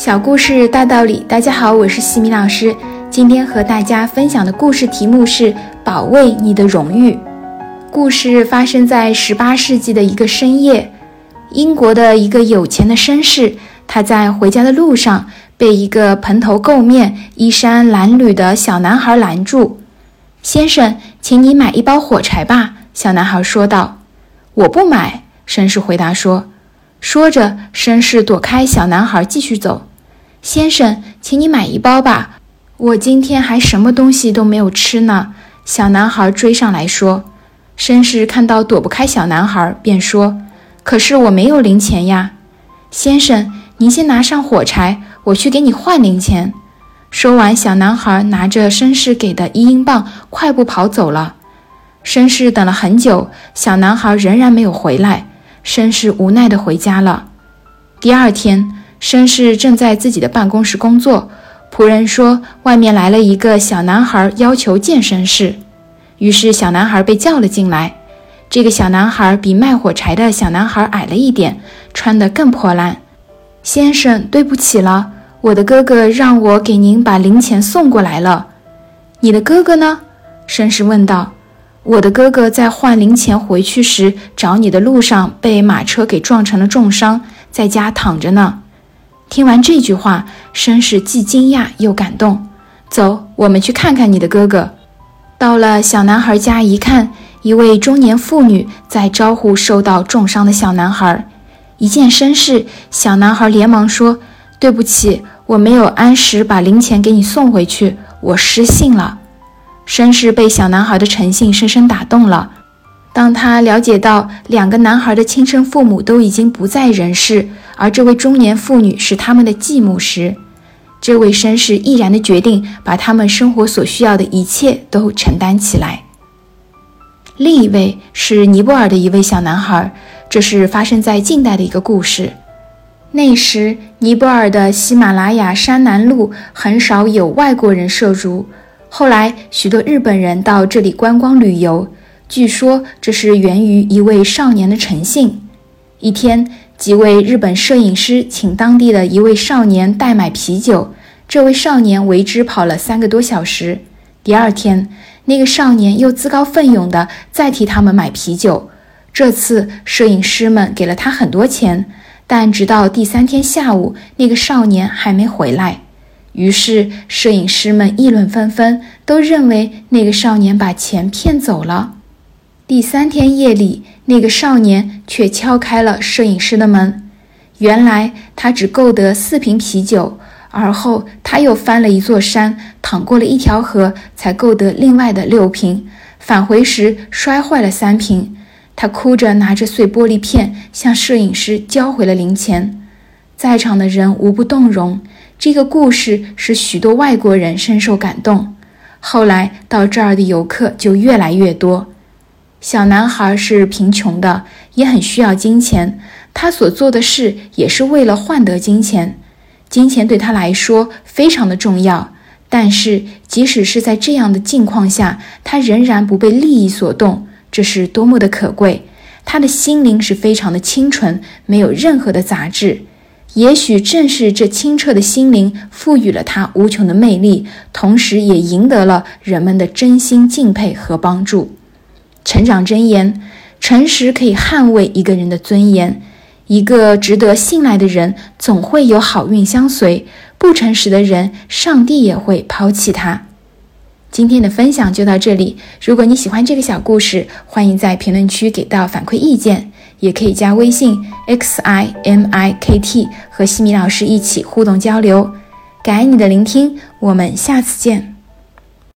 小故事大道理，大家好，我是西米老师。今天和大家分享的故事题目是“保卫你的荣誉”。故事发生在十八世纪的一个深夜，英国的一个有钱的绅士，他在回家的路上被一个蓬头垢面、衣衫褴褛的小男孩拦住。“先生，请你买一包火柴吧。”小男孩说道。“我不买。”绅士回答说。说着，绅士躲开小男孩，继续走。先生，请你买一包吧，我今天还什么东西都没有吃呢。小男孩追上来说。绅士看到躲不开小男孩，便说：“可是我没有零钱呀。”先生，您先拿上火柴，我去给你换零钱。说完，小男孩拿着绅士给的一英镑，快步跑走了。绅士等了很久，小男孩仍然没有回来，绅士无奈地回家了。第二天。绅士正在自己的办公室工作，仆人说外面来了一个小男孩，要求见绅士。于是小男孩被叫了进来。这个小男孩比卖火柴的小男孩矮了一点，穿得更破烂。先生，对不起了，我的哥哥让我给您把零钱送过来了。你的哥哥呢？绅士问道。我的哥哥在换零钱回去时找你的路上被马车给撞成了重伤，在家躺着呢。听完这句话，绅士既惊讶又感动。走，我们去看看你的哥哥。到了小男孩家一看，一位中年妇女在招呼受到重伤的小男孩。一见绅士，小男孩连忙说：“对不起，我没有按时把零钱给你送回去，我失信了。”绅士被小男孩的诚信深深打动了。当他了解到两个男孩的亲生父母都已经不在人世，而这位中年妇女是他们的继母时，这位绅士毅然地决定把他们生活所需要的一切都承担起来。另一位是尼泊尔的一位小男孩，这是发生在近代的一个故事。那时，尼泊尔的喜马拉雅山南麓很少有外国人涉足，后来许多日本人到这里观光旅游，据说这是源于一位少年的诚信。一天。几位日本摄影师请当地的一位少年代买啤酒，这位少年为之跑了三个多小时。第二天，那个少年又自告奋勇地再替他们买啤酒。这次，摄影师们给了他很多钱，但直到第三天下午，那个少年还没回来。于是，摄影师们议论纷纷，都认为那个少年把钱骗走了。第三天夜里，那个少年却敲开了摄影师的门。原来他只购得四瓶啤酒，而后他又翻了一座山，淌过了一条河，才购得另外的六瓶。返回时摔坏了三瓶。他哭着拿着碎玻璃片向摄影师交回了零钱。在场的人无不动容。这个故事使许多外国人深受感动。后来到这儿的游客就越来越多。小男孩是贫穷的，也很需要金钱。他所做的事也是为了换得金钱，金钱对他来说非常的重要。但是，即使是在这样的境况下，他仍然不被利益所动，这是多么的可贵！他的心灵是非常的清纯，没有任何的杂质。也许正是这清澈的心灵赋予了他无穷的魅力，同时也赢得了人们的真心敬佩和帮助。成长箴言：诚实可以捍卫一个人的尊严。一个值得信赖的人，总会有好运相随；不诚实的人，上帝也会抛弃他。今天的分享就到这里。如果你喜欢这个小故事，欢迎在评论区给到反馈意见，也可以加微信 x i m i k t 和西米老师一起互动交流。感恩你的聆听，我们下次见。